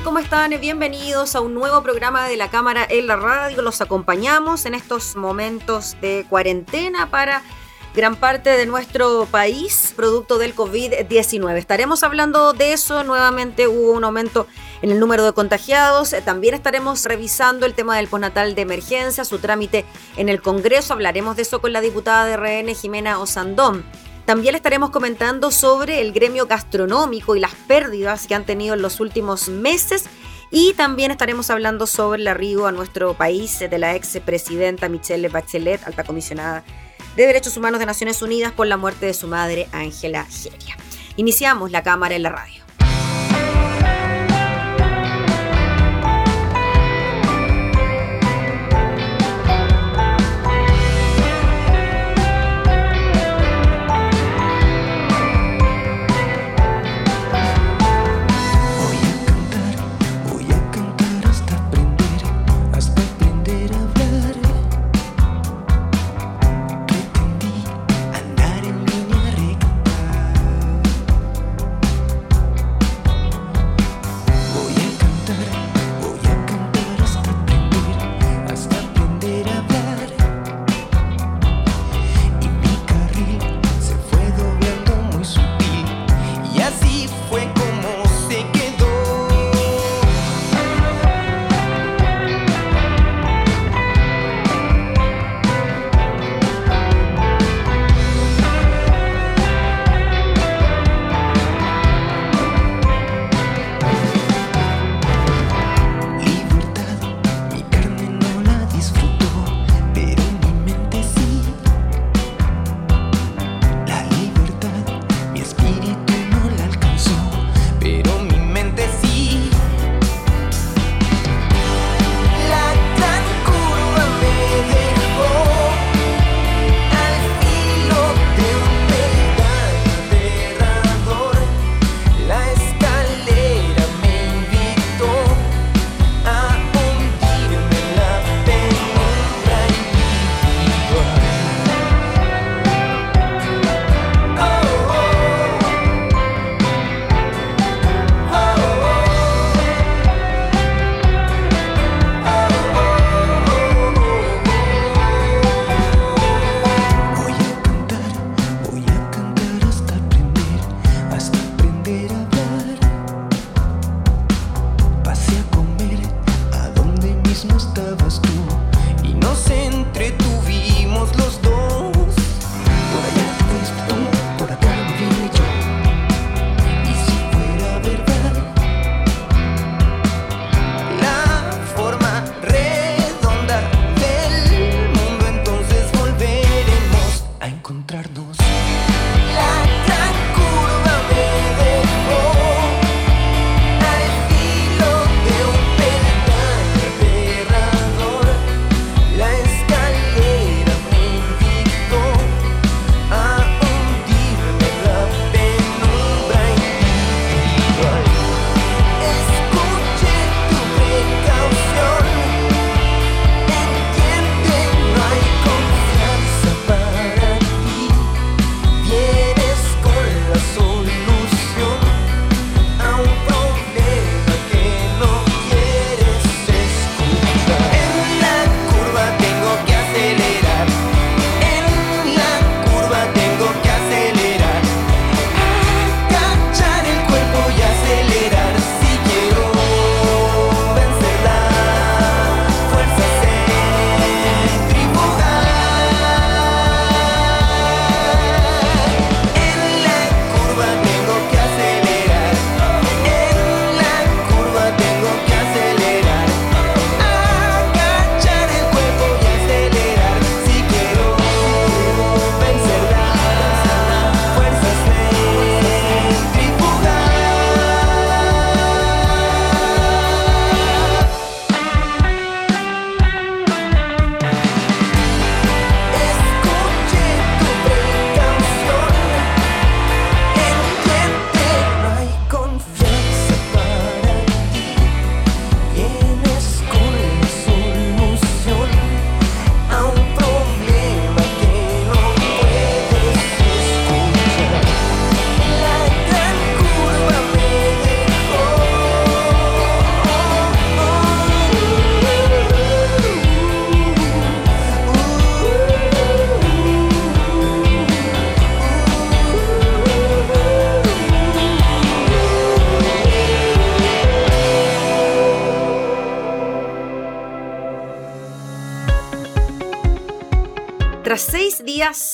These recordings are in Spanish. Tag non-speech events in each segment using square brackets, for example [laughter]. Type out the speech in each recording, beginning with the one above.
¿Cómo están? Bienvenidos a un nuevo programa de la Cámara en la Radio. Los acompañamos en estos momentos de cuarentena para gran parte de nuestro país, producto del COVID-19. Estaremos hablando de eso. Nuevamente hubo un aumento en el número de contagiados. También estaremos revisando el tema del postnatal de emergencia, su trámite en el Congreso. Hablaremos de eso con la diputada de RN, Jimena Osandón. También estaremos comentando sobre el gremio gastronómico y las pérdidas que han tenido en los últimos meses. Y también estaremos hablando sobre el arribo a nuestro país de la ex presidenta Michelle Bachelet, alta comisionada de Derechos Humanos de Naciones Unidas, por la muerte de su madre, Ángela Geria. Iniciamos la cámara en la radio.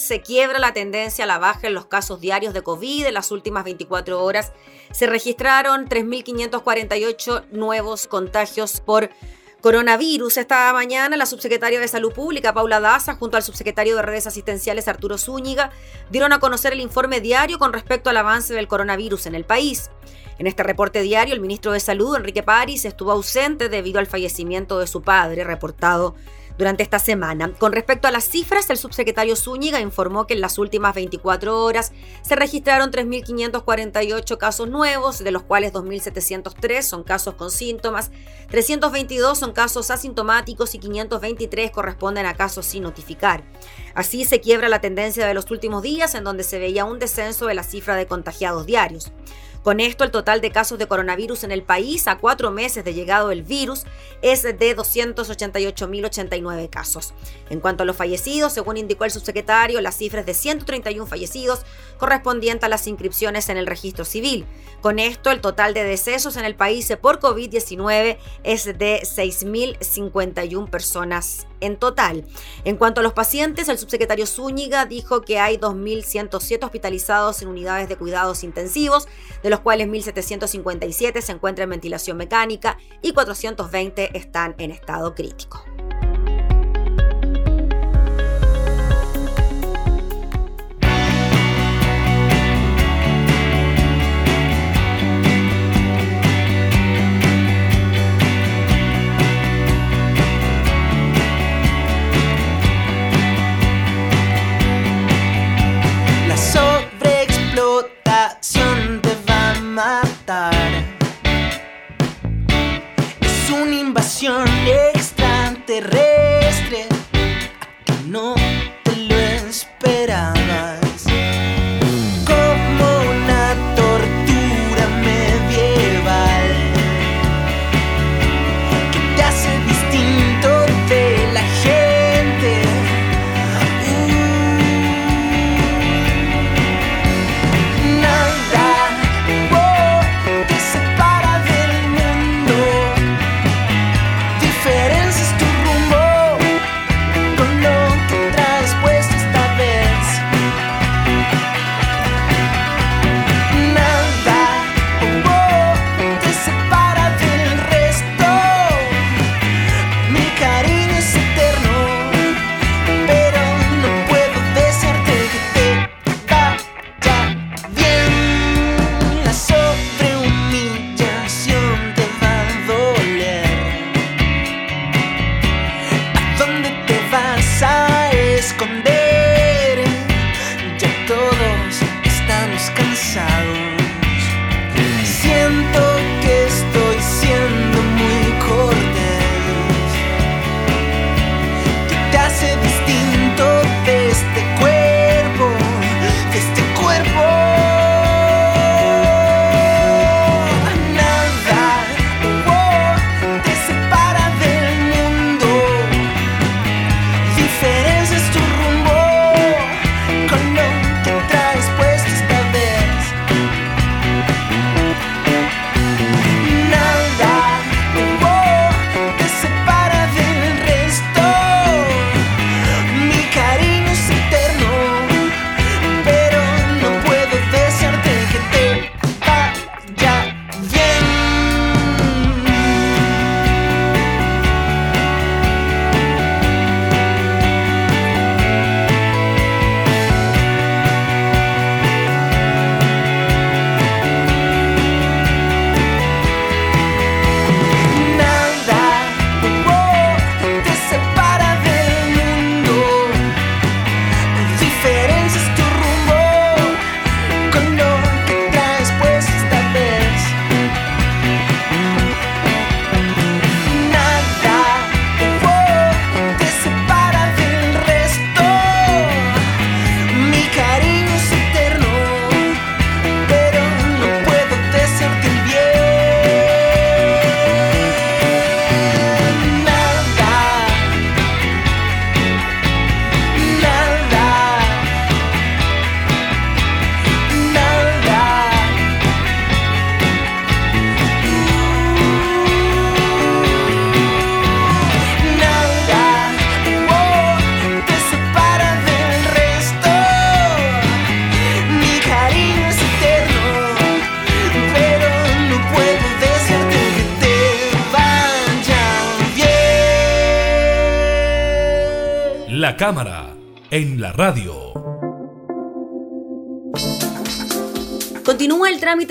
Se quiebra la tendencia a la baja en los casos diarios de COVID. En las últimas 24 horas se registraron 3.548 nuevos contagios por coronavirus. Esta mañana la subsecretaria de Salud Pública, Paula Daza, junto al subsecretario de Redes Asistenciales, Arturo Zúñiga, dieron a conocer el informe diario con respecto al avance del coronavirus en el país. En este reporte diario, el ministro de Salud, Enrique París, estuvo ausente debido al fallecimiento de su padre, reportado durante esta semana. Con respecto a las cifras, el subsecretario Zúñiga informó que en las últimas 24 horas se registraron 3.548 casos nuevos, de los cuales 2.703 son casos con síntomas, 322 son casos asintomáticos y 523 corresponden a casos sin notificar. Así se quiebra la tendencia de los últimos días en donde se veía un descenso de la cifra de contagiados diarios. Con esto, el total de casos de coronavirus en el país a cuatro meses de llegado el virus es de 288.089 casos. En cuanto a los fallecidos, según indicó el subsecretario, la cifra es de 131 fallecidos, correspondiente a las inscripciones en el registro civil. Con esto, el total de decesos en el país por COVID-19 es de 6.051 personas en total. En cuanto a los pacientes, el subsecretario Zúñiga dijo que hay 2.107 hospitalizados en unidades de cuidados intensivos, de los cuales 1.757 se encuentran en ventilación mecánica y 420 están en estado crítico.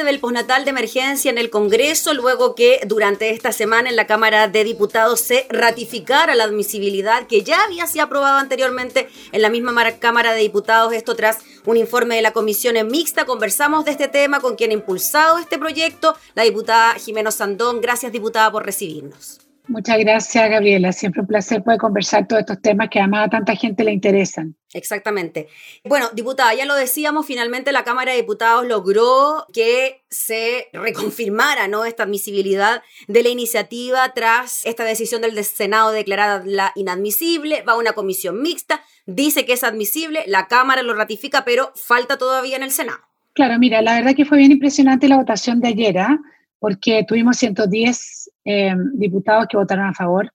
Del postnatal de emergencia en el Congreso luego que durante esta semana en la Cámara de Diputados se ratificara la admisibilidad que ya había sido aprobado anteriormente en la misma Cámara de Diputados. Esto tras un informe de la Comisión en Mixta. Conversamos de este tema con quien ha impulsado este proyecto, la diputada Jimeno Sandón. Gracias, diputada, por recibirnos. Muchas gracias, Gabriela. Siempre un placer poder conversar todos estos temas que además a tanta gente le interesan. Exactamente. Bueno, diputada, ya lo decíamos, finalmente la Cámara de Diputados logró que se reconfirmara ¿no? esta admisibilidad de la iniciativa tras esta decisión del Senado de declararla inadmisible. Va a una comisión mixta, dice que es admisible, la Cámara lo ratifica, pero falta todavía en el Senado. Claro, mira, la verdad que fue bien impresionante la votación de ayer, ¿ah? porque tuvimos 110 eh, diputados que votaron a favor.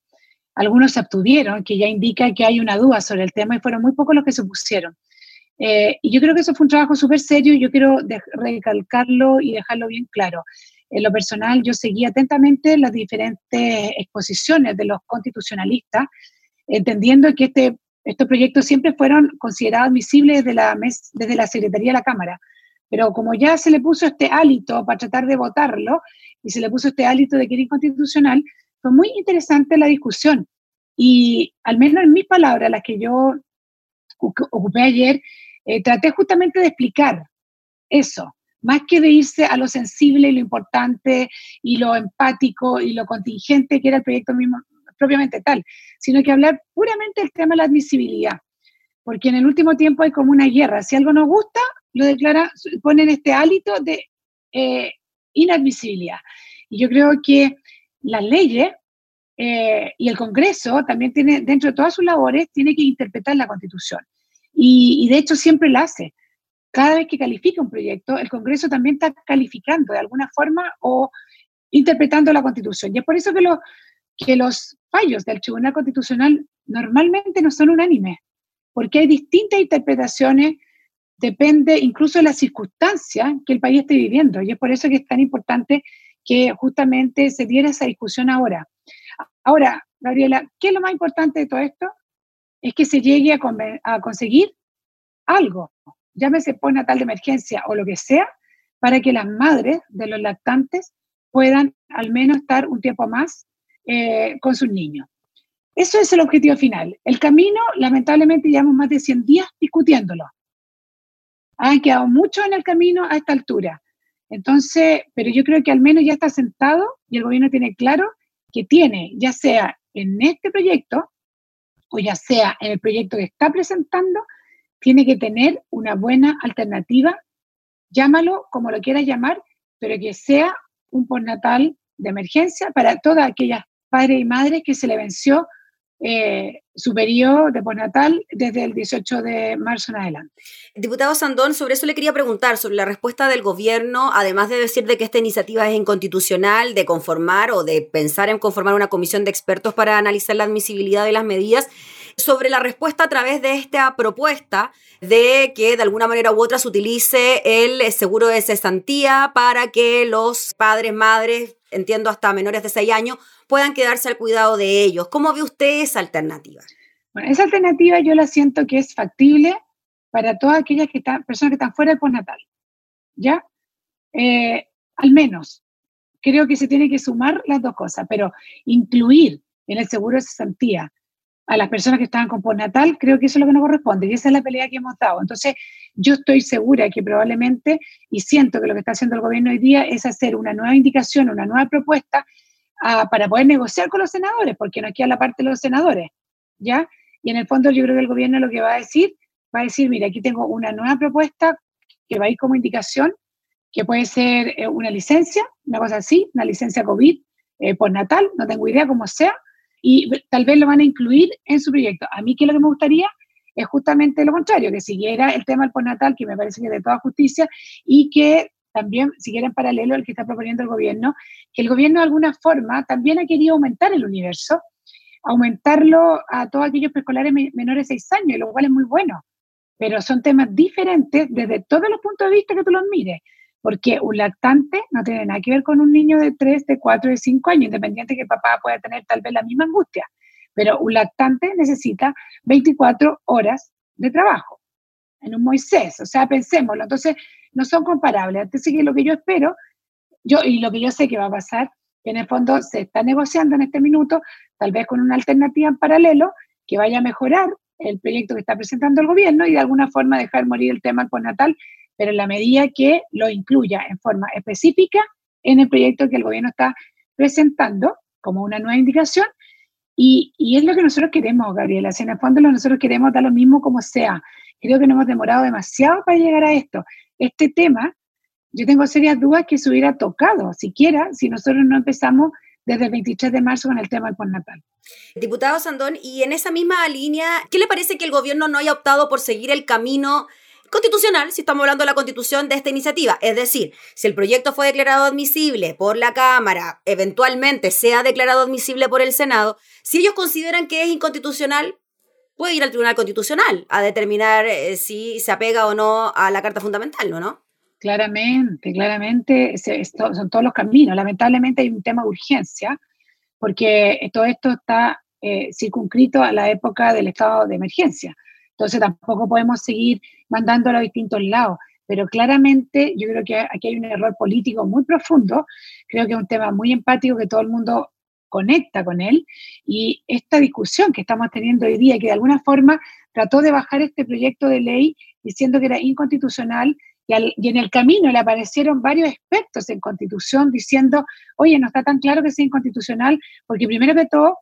Algunos se abstuvieron, que ya indica que hay una duda sobre el tema y fueron muy pocos los que se opusieron. Eh, y yo creo que eso fue un trabajo súper serio y yo quiero recalcarlo y dejarlo bien claro. En lo personal, yo seguí atentamente las diferentes exposiciones de los constitucionalistas, entendiendo que este, estos proyectos siempre fueron considerados admisibles desde la, desde la Secretaría de la Cámara. Pero como ya se le puso este hálito para tratar de votarlo y se le puso este hálito de que era inconstitucional, fue muy interesante la discusión. Y al menos en mis palabras, las que yo ocupé ayer, eh, traté justamente de explicar eso, más que de irse a lo sensible y lo importante y lo empático y lo contingente que era el proyecto mismo propiamente tal, sino que hablar puramente del tema de la admisibilidad. Porque en el último tiempo hay como una guerra. Si algo nos gusta, lo declara, ponen este hálito de eh, inadmisibilidad. Y yo creo que las leyes eh, y el Congreso también tiene, dentro de todas sus labores, tiene que interpretar la Constitución. Y, de hecho siempre lo hace. Cada vez que califica un proyecto, el Congreso también está calificando de alguna forma o interpretando la Constitución. Y es por eso que, lo, que los fallos del Tribunal Constitucional normalmente no son unánimes, porque hay distintas interpretaciones depende incluso de las circunstancias que el país esté viviendo. Y es por eso que es tan importante que justamente se diera esa discusión ahora. Ahora, Gabriela, ¿qué es lo más importante de todo esto? Es que se llegue a, conseguir algo, llámese natal de emergencia o lo que sea, para que las madres de los lactantes puedan al menos estar un tiempo más eh, con sus niños. Eso es el objetivo final. El camino, lamentablemente, llevamos más de 100 días discutiéndolo han quedado mucho en el camino a esta altura. Entonces, pero yo creo que al menos ya está sentado y el gobierno tiene claro que tiene, ya sea en este proyecto o ya sea en el proyecto que está presentando, tiene que tener una buena alternativa, llámalo como lo quieras llamar, pero que sea un postnatal de emergencia para todas aquellas padres y madres que se le venció eh, su periodo de desde el 18 de marzo en adelante. Diputado Sandón, sobre eso le quería preguntar, sobre la respuesta del gobierno, además de decir de que esta iniciativa es inconstitucional, de conformar o de pensar en conformar una comisión de expertos para analizar la admisibilidad de las medidas, sobre la respuesta a través de esta propuesta de que de alguna manera u otra se utilice el seguro de cesantía para que los padres, madres, entiendo hasta menores de 6 años, puedan quedarse al cuidado de ellos. ¿Cómo ve usted esa alternativa? Bueno, esa alternativa yo la siento que es factible para todas aquellas que están, personas que están fuera del postnatal. ¿Ya? Eh, al menos, creo que se tiene que sumar las dos cosas, pero incluir en el seguro de cesantía a las personas que estaban con postnatal, creo que eso es lo que nos corresponde y esa es la pelea que hemos dado. Entonces, yo estoy segura que probablemente, y siento que lo que está haciendo el gobierno hoy día es hacer una nueva indicación, una nueva propuesta para poder negociar con los senadores, porque no queda la parte de los senadores, ¿ya? Y en el fondo yo creo que el gobierno lo que va a decir, va a decir, mira, aquí tengo una nueva propuesta que va a ir como indicación, que puede ser eh, una licencia, una cosa así, una licencia COVID eh, por natal, no tengo idea cómo sea, y tal vez lo van a incluir en su proyecto. A mí que lo que me gustaría es justamente lo contrario, que siguiera el tema del postnatal, que me parece que es de toda justicia, y que también siguiera en paralelo al que está proponiendo el gobierno, que el gobierno de alguna forma también ha querido aumentar el universo, aumentarlo a todos aquellos preescolares menores de 6 años, lo cual es muy bueno, pero son temas diferentes desde todos los puntos de vista que tú los mires, porque un lactante no tiene nada que ver con un niño de 3, de 4, de 5 años, independiente que el papá pueda tener tal vez la misma angustia, pero un lactante necesita 24 horas de trabajo en un Moisés, o sea, pensémoslo, entonces no son comparables. Entonces, lo que yo espero, yo y lo que yo sé que va a pasar, que en el fondo se está negociando en este minuto, tal vez con una alternativa en paralelo que vaya a mejorar el proyecto que está presentando el gobierno y de alguna forma dejar morir el tema con Natal, pero en la medida que lo incluya en forma específica en el proyecto que el gobierno está presentando como una nueva indicación. Y, y es lo que nosotros queremos, Gabriela. Si en el fondo lo nosotros queremos dar lo mismo como sea. Creo que no hemos demorado demasiado para llegar a esto. Este tema, yo tengo serias dudas que se hubiera tocado, siquiera, si nosotros no empezamos desde el 23 de marzo con el tema del postnatal. Diputado Sandón, y en esa misma línea, ¿qué le parece que el gobierno no haya optado por seguir el camino constitucional, si estamos hablando de la constitución de esta iniciativa? Es decir, si el proyecto fue declarado admisible por la Cámara, eventualmente sea declarado admisible por el Senado, si ellos consideran que es inconstitucional, puede ir al Tribunal Constitucional a determinar eh, si se apega o no a la Carta Fundamental, ¿no? ¿no? Claramente, claramente, son todos los caminos. Lamentablemente hay un tema de urgencia, porque todo esto está eh, circunscrito a la época del estado de emergencia. Entonces tampoco podemos seguir mandándolo a distintos lados. Pero claramente yo creo que aquí hay un error político muy profundo. Creo que es un tema muy empático que todo el mundo conecta con él. Y esta discusión que estamos teniendo hoy día, que de alguna forma trató de bajar este proyecto de ley diciendo que era inconstitucional, y, en el camino le aparecieron varios expertos en constitución diciendo, oye, no está tan claro que sea inconstitucional, porque primero que todo,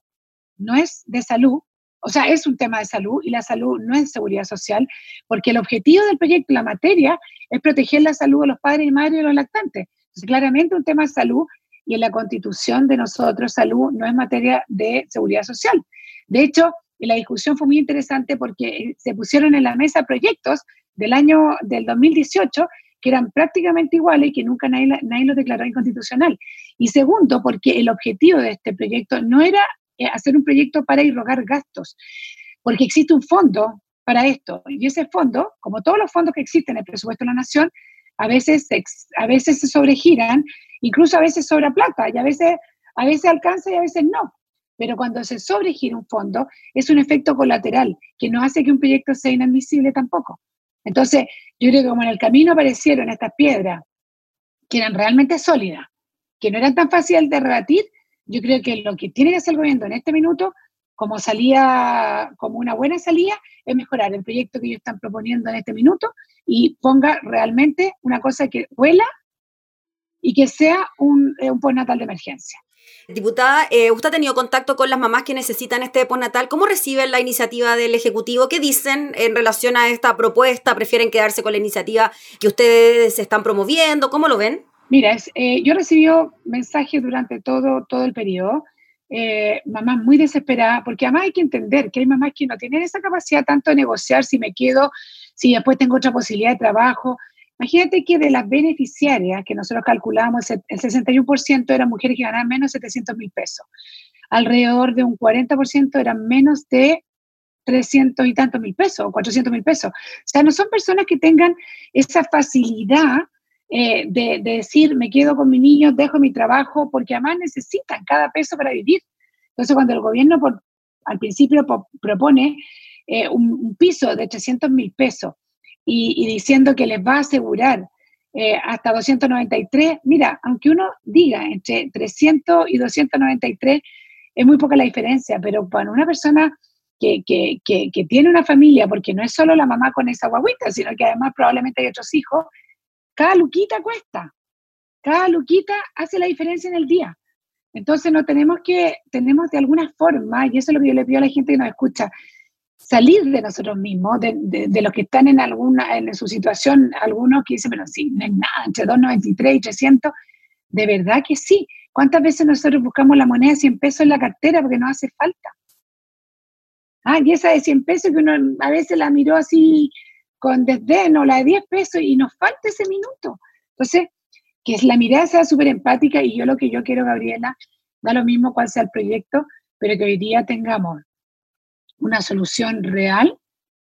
no es de salud, o sea, es un tema de salud y la salud no es seguridad social, porque el objetivo del proyecto, la materia, es proteger la salud de los padres y madres y de los lactantes. Claramente un tema de salud y en la constitución de nosotros salud no es materia de seguridad social. De hecho, la discusión fue muy interesante porque se pusieron en la mesa proyectos del año del 2018 que eran prácticamente iguales y que nunca nadie, nadie los declaró inconstitucional. Y segundo, porque el objetivo de este proyecto no era eh, hacer un proyecto para irrogar gastos, porque existe un fondo para esto. Y ese fondo, como todos los fondos que existen en el presupuesto de la nación, a veces se, a veces se sobregiran, incluso a veces sobra plata, y a veces, a veces alcanza y a veces no. Pero cuando se sobregira un fondo, es un efecto colateral que no hace que un proyecto sea inadmisible tampoco. Entonces, yo creo que como en el camino aparecieron estas piedras que eran realmente sólidas, que no eran tan fáciles de rebatir, yo creo que lo que tiene que hacer el gobierno en este minuto, como salía, como una buena salida, es mejorar el proyecto que ellos están proponiendo en este minuto y ponga realmente una cosa que huela y que sea un, eh, un postnatal de emergencia. Diputada, eh, usted ha tenido contacto con las mamás que necesitan este postnatal. ¿Cómo reciben la iniciativa del Ejecutivo? ¿Qué dicen en relación a esta propuesta? ¿Prefieren quedarse con la iniciativa que ustedes están promoviendo? ¿Cómo lo ven? Mira, eh, yo recibí mensajes durante todo, todo el periodo, eh, mamás muy desesperadas, porque además hay que entender que hay mamás que no tienen esa capacidad tanto de negociar si me quedo, si después tengo otra posibilidad de trabajo, Imagínate que de las beneficiarias que nosotros calculamos, el 61% eran mujeres que ganaban menos de 700 mil pesos. Alrededor de un 40% eran menos de 300 y tantos mil pesos o 400 mil pesos. O sea, no son personas que tengan esa facilidad eh, de, decir, me quedo con mi niño, dejo mi trabajo, porque además necesitan cada peso para vivir. Entonces, cuando el gobierno por, al principio propone eh, un, un, piso de 300 mil pesos y, diciendo que les va a asegurar eh, hasta 293, mira, aunque uno diga entre 300 y 293, es muy poca la diferencia, pero para una persona que, que, que, tiene una familia, porque no es solo la mamá con esa guaguita, sino que además probablemente hay otros hijos, cada luquita cuesta, cada luquita hace la diferencia en el día. Entonces no tenemos que, tenemos de alguna forma, y eso es lo que yo le pido a la gente que nos escucha, salir de nosotros mismos, de, los que están en alguna, en su situación, algunos que dicen, pero sí, no es nada, entre 2,93 y 300, de verdad que sí. ¿Cuántas veces nosotros buscamos la moneda de 100 pesos en la cartera porque nos hace falta? Ah, y esa de 100 pesos que uno a veces la miró así con desdén o la de 10 pesos y nos falta ese minuto. Entonces, que la mirada sea súper empática y yo lo que yo quiero, Gabriela, da lo mismo cuál sea el proyecto, pero que hoy día tengamos una solución real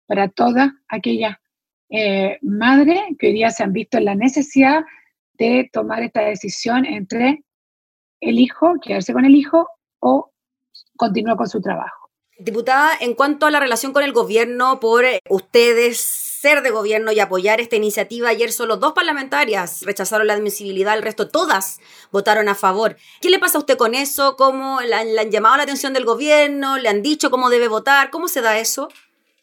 para todas aquellas eh, madres que hoy día se han visto en la necesidad de tomar esta decisión entre el hijo, quedarse con el hijo o continuar con su trabajo. Diputada, en cuanto a la relación con el gobierno, por eh, ustedes ser de gobierno y apoyar esta iniciativa, ayer solo dos parlamentarias rechazaron la admisibilidad, el resto todas votaron a favor. ¿Qué le pasa a usted con eso? ¿Cómo le han, llamado la atención del gobierno? ¿Le han dicho cómo debe votar? ¿Cómo se da eso?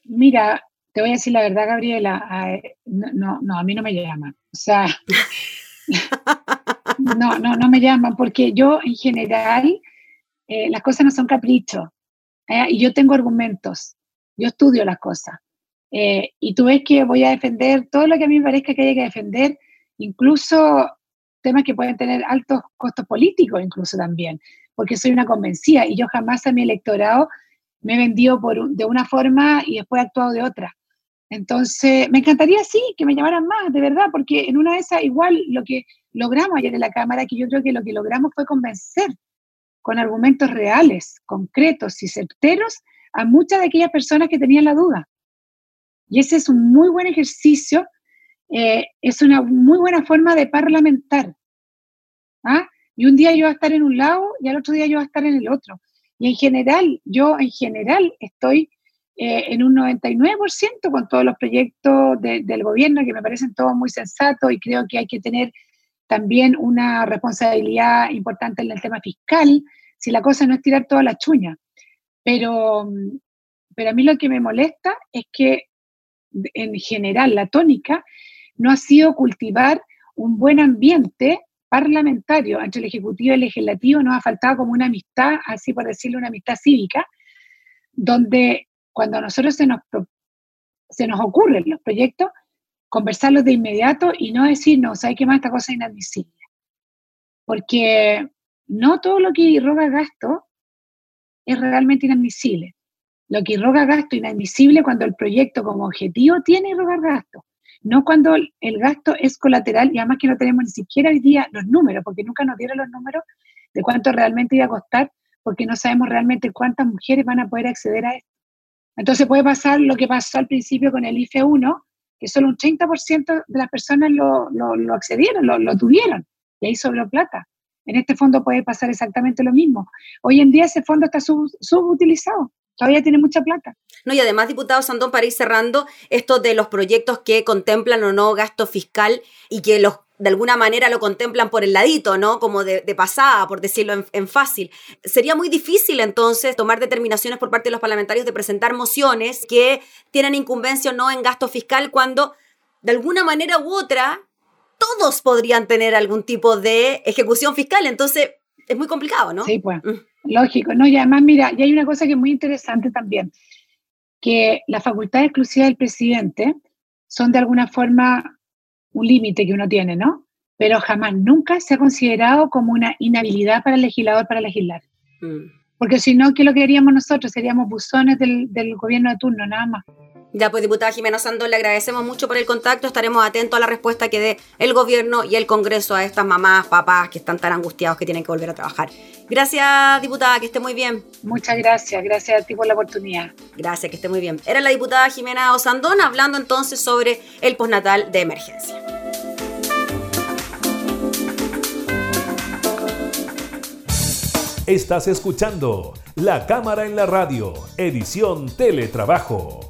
Mira, te voy a decir la verdad, Gabriela, no, no, a mí no me llaman. O sea, [laughs] no, no, no me llaman porque yo en general eh, las cosas no son caprichos. ¿eh? y yo tengo argumentos, yo estudio las cosas. Eh, y tú ves que voy a defender todo lo que a mí me parezca que haya que defender, incluso temas que pueden tener altos costos políticos, incluso también, porque soy una convencida y yo jamás a mi electorado me he vendido por, de una forma y después he actuado de otra. Entonces, me encantaría, sí, que me llamaran más, de verdad, porque en una de esas, igual lo que logramos ayer en la Cámara, que yo creo que lo que logramos fue convencer con argumentos reales, concretos y certeros a muchas de aquellas personas que tenían la duda. Y ese es un muy buen ejercicio, eh, es una muy buena forma de parlamentar. ¿ah? Y un día yo voy a estar en un lado y al otro día yo voy a estar en el otro. Y en general, yo en general estoy eh, en un 99% con todos los proyectos del gobierno que me parecen todos muy sensatos y creo que hay que tener también una responsabilidad importante en el tema fiscal, si la cosa no es tirar toda la chuña. Pero, pero a mí lo que me molesta es que en general la tónica no ha sido cultivar un buen ambiente parlamentario entre el Ejecutivo y el Legislativo, nos ha faltado como una amistad, así por decirlo, una amistad cívica, donde cuando a nosotros se nos, se nos ocurren los proyectos, conversarlos de inmediato y no decir, no, ¿sabes qué más? Esta cosa es inadmisible. Porque no todo lo que irroga gasto es realmente inadmisible. Lo que irroga gasto inadmisible cuando el proyecto como objetivo tiene irrogar gasto, no cuando el gasto es colateral y además que no tenemos ni siquiera hoy día los números, porque nunca nos dieron los números de cuánto realmente iba a costar, porque no sabemos realmente cuántas mujeres van a poder acceder a esto. Entonces puede pasar lo que pasó al principio con el IFE 1, que solo un 30% de las personas lo, lo, accedieron, lo, tuvieron, y ahí sobró plata. En este fondo puede pasar exactamente lo mismo. Hoy en día ese fondo está subutilizado, todavía tiene mucha plata. No, y además, diputado Sandón, para ir cerrando, esto de los proyectos que contemplan o no gasto fiscal y que los de alguna manera lo contemplan por el ladito, ¿no? Como de, pasada, por decirlo en, fácil. Sería muy difícil entonces tomar determinaciones por parte de los parlamentarios de presentar mociones que tienen incumbencia o no en gasto fiscal cuando de alguna manera u otra todos podrían tener algún tipo de ejecución fiscal. Entonces es muy complicado, ¿no? Sí, pues. Mm. Lógico, ¿no? Y además, mira, y hay una cosa que es muy interesante también, que la facultad exclusiva del presidente son de alguna forma un límite que uno tiene, ¿no? Pero jamás, nunca se ha considerado como una inhabilidad para el legislador para legislar. Mm. Porque si no, ¿qué es lo que haríamos nosotros? Seríamos buzones del, gobierno de turno, nada más. Ya, pues diputada Jimena Sandón, le agradecemos mucho por el contacto. Estaremos atentos a la respuesta que dé el gobierno y el Congreso a estas mamás, papás que están tan angustiados que tienen que volver a trabajar. Gracias, diputada, que esté muy bien. Muchas gracias, gracias a ti por la oportunidad. Gracias, que esté muy bien. Era la diputada Jimena Osandón hablando entonces sobre el postnatal de emergencia. Estás escuchando La Cámara en la Radio, edición Teletrabajo,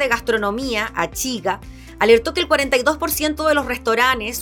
De Gastronomía, Achiga, alertó que el 42% de los restaurantes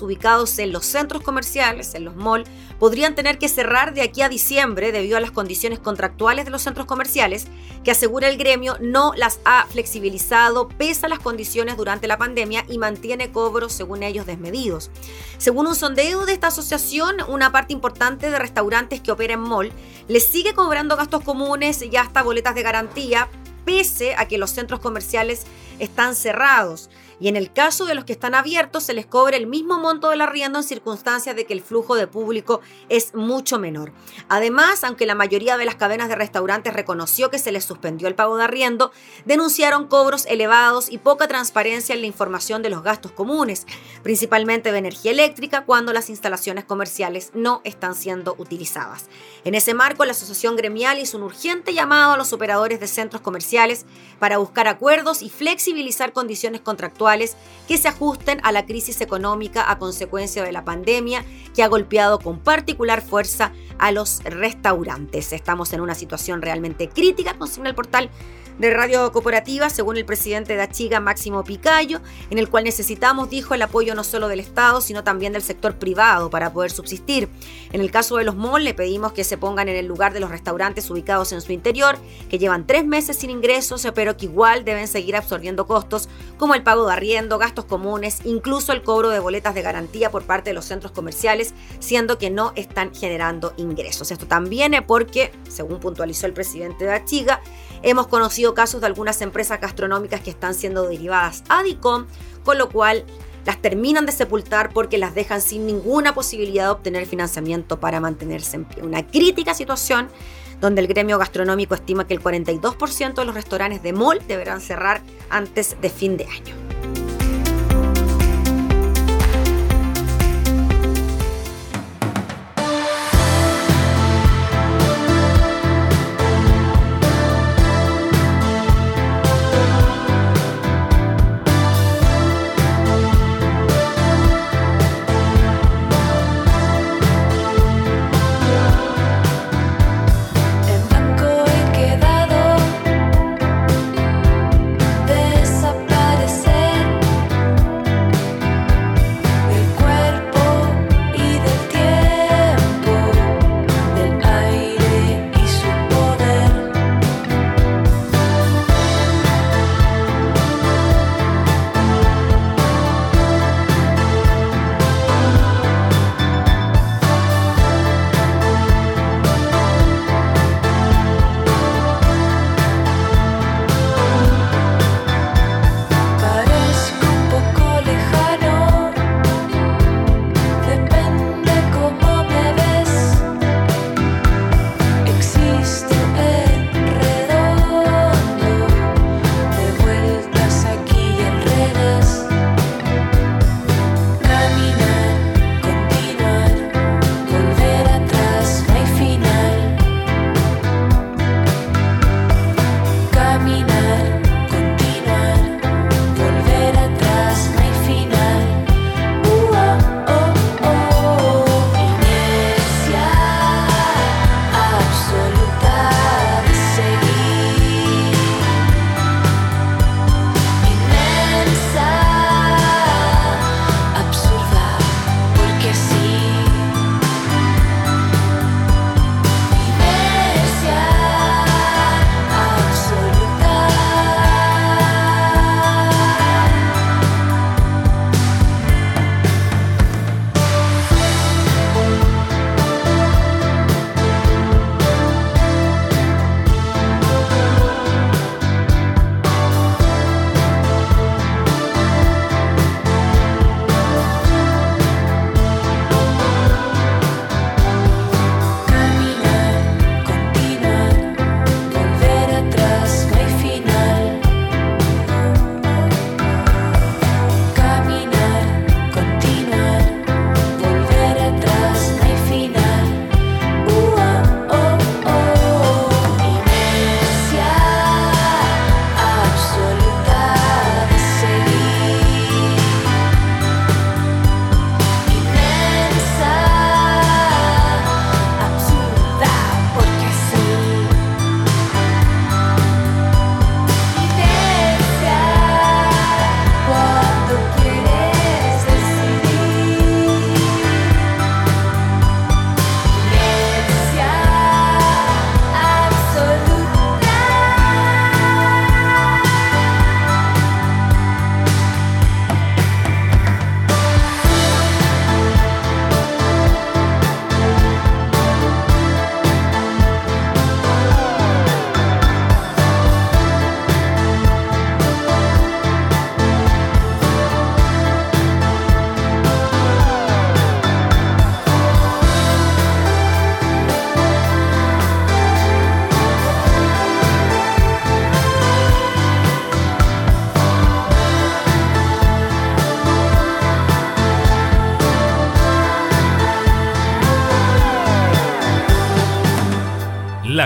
ubicados en los centros comerciales, en los malls, podrían tener que cerrar de aquí a diciembre debido a las condiciones contractuales de los centros comerciales, que asegura el gremio no las ha flexibilizado pese a las condiciones durante la pandemia y mantiene cobros, según ellos, desmedidos. Según un sondeo de esta asociación, una parte importante de restaurantes que operan en mall les sigue cobrando gastos comunes y hasta boletas de garantía, pese a que los centros comerciales están cerrados y en el caso de los que están abiertos se les cobra el mismo monto del arriendo en circunstancias de que el flujo de público es mucho menor. Además, aunque la mayoría de las cadenas de restaurantes reconoció que se les suspendió el pago de arriendo, denunciaron cobros elevados y poca transparencia en la información de los gastos comunes, principalmente de energía eléctrica cuando las instalaciones comerciales no están siendo utilizadas. En ese marco, la Asociación Gremial hizo un urgente llamado a los operadores de centros comerciales para buscar acuerdos y flexibilizar condiciones contractuales que se ajusten a la crisis económica a consecuencia de la pandemia que ha golpeado con particular fuerza a los restaurantes. Estamos en una situación realmente crítica, consigna el portal de Radio Cooperativa, según el presidente de Achiga, Máximo Picayo, en el cual necesitamos, dijo, el apoyo no solo del Estado, sino también del sector privado para poder subsistir. En el caso de los malls, le pedimos que se pongan en el lugar de los restaurantes ubicados en su interior, que llevan tres meses sin ingresos, pero que igual deben seguir absorbiendo costos como el pago de gastos comunes, incluso el cobro de boletas de garantía por parte de los centros comerciales, siendo que no están generando ingresos. Esto también es porque, según puntualizó el presidente de Achiga, hemos conocido casos de algunas empresas gastronómicas que están siendo derivadas a DICOM, con lo cual las terminan de sepultar porque las dejan sin ninguna posibilidad de obtener financiamiento para mantenerse en pie. Una crítica situación donde el gremio gastronómico estima que el 42% de los restaurantes de mall deberán cerrar antes de fin de año.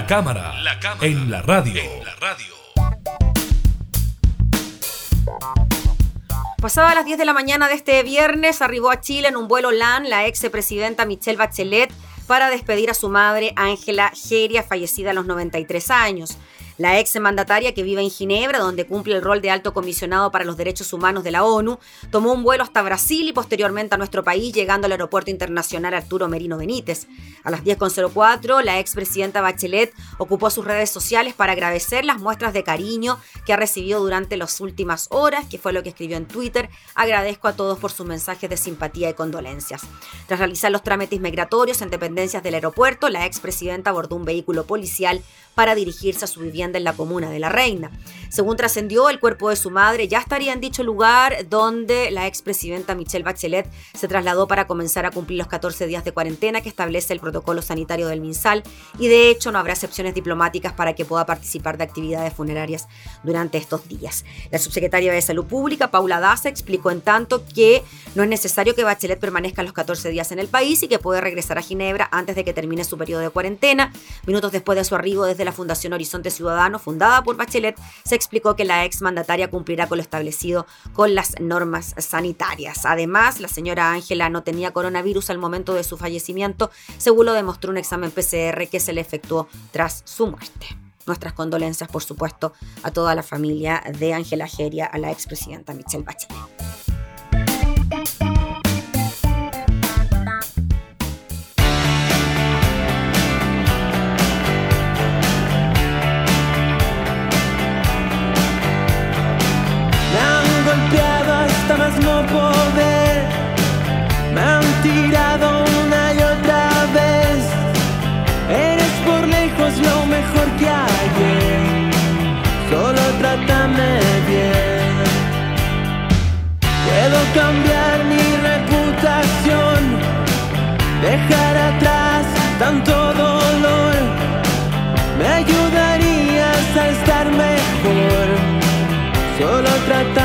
La cámara, en la radio. la radio. Pasada las 10 de la mañana de este viernes, arribó a Chile en un vuelo LAN la ex presidenta Michelle Bachelet para despedir a su madre Ángela Geria, fallecida a los 93 años. La ex mandataria que vive en Ginebra, donde cumple el rol de alto comisionado para los derechos humanos de la ONU, tomó un vuelo hasta Brasil y posteriormente a nuestro país, llegando al aeropuerto internacional Arturo Merino Benítez. A las 10.04, la expresidenta Bachelet ocupó sus redes sociales para agradecer las muestras de cariño que ha recibido durante las últimas horas, que fue lo que escribió en Twitter. Agradezco a todos por sus mensajes de simpatía y condolencias. Tras realizar los trámites migratorios en dependencias del aeropuerto, la expresidenta abordó un vehículo policial para dirigirse a su vivienda en la comuna de La Reina. Según trascendió, el cuerpo de su madre ya estaría en dicho lugar donde la expresidenta Michelle Bachelet se trasladó para comenzar a cumplir los 14 días de cuarentena que establece el protocolo sanitario del MinSal y de hecho no habrá excepciones diplomáticas para que pueda participar de actividades funerarias durante estos días. La subsecretaria de Salud Pública, Paula Daza, explicó en tanto que no es necesario que Bachelet permanezca los 14 días en el país y que puede regresar a Ginebra antes de que termine su periodo de cuarentena. Minutos después de su arribo desde la Fundación Horizonte Ciudadano, fundada por Bachelet, se explicó que la ex mandataria cumplirá con lo establecido con las normas sanitarias. Además, la señora Ángela no tenía coronavirus al momento de su fallecimiento, según lo demostró un examen PCR que se le efectuó tras su muerte. Nuestras condolencias, por supuesto, a toda la familia de Ángela Geria, a la expresidenta Michelle Bachelet. Solo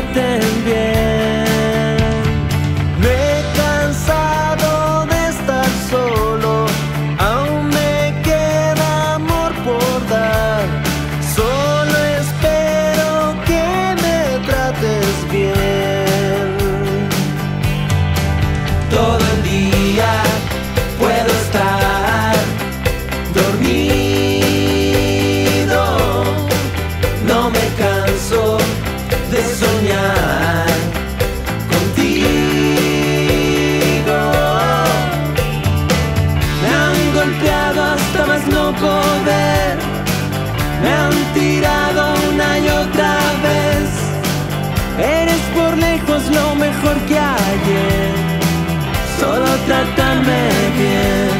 traten. Solo trátame bien.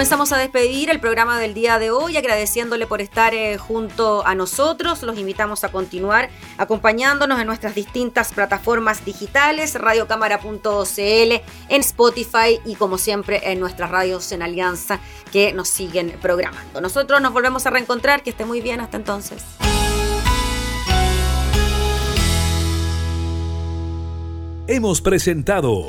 Comenzamos a despedir el programa del día de hoy agradeciéndole por estar eh, junto a nosotros. Los invitamos a continuar acompañándonos en nuestras distintas plataformas digitales, radiocámara.cl, en Spotify y como siempre en nuestras radios en Alianza que nos siguen programando. Nosotros nos volvemos a reencontrar, que esté muy bien hasta entonces. Hemos presentado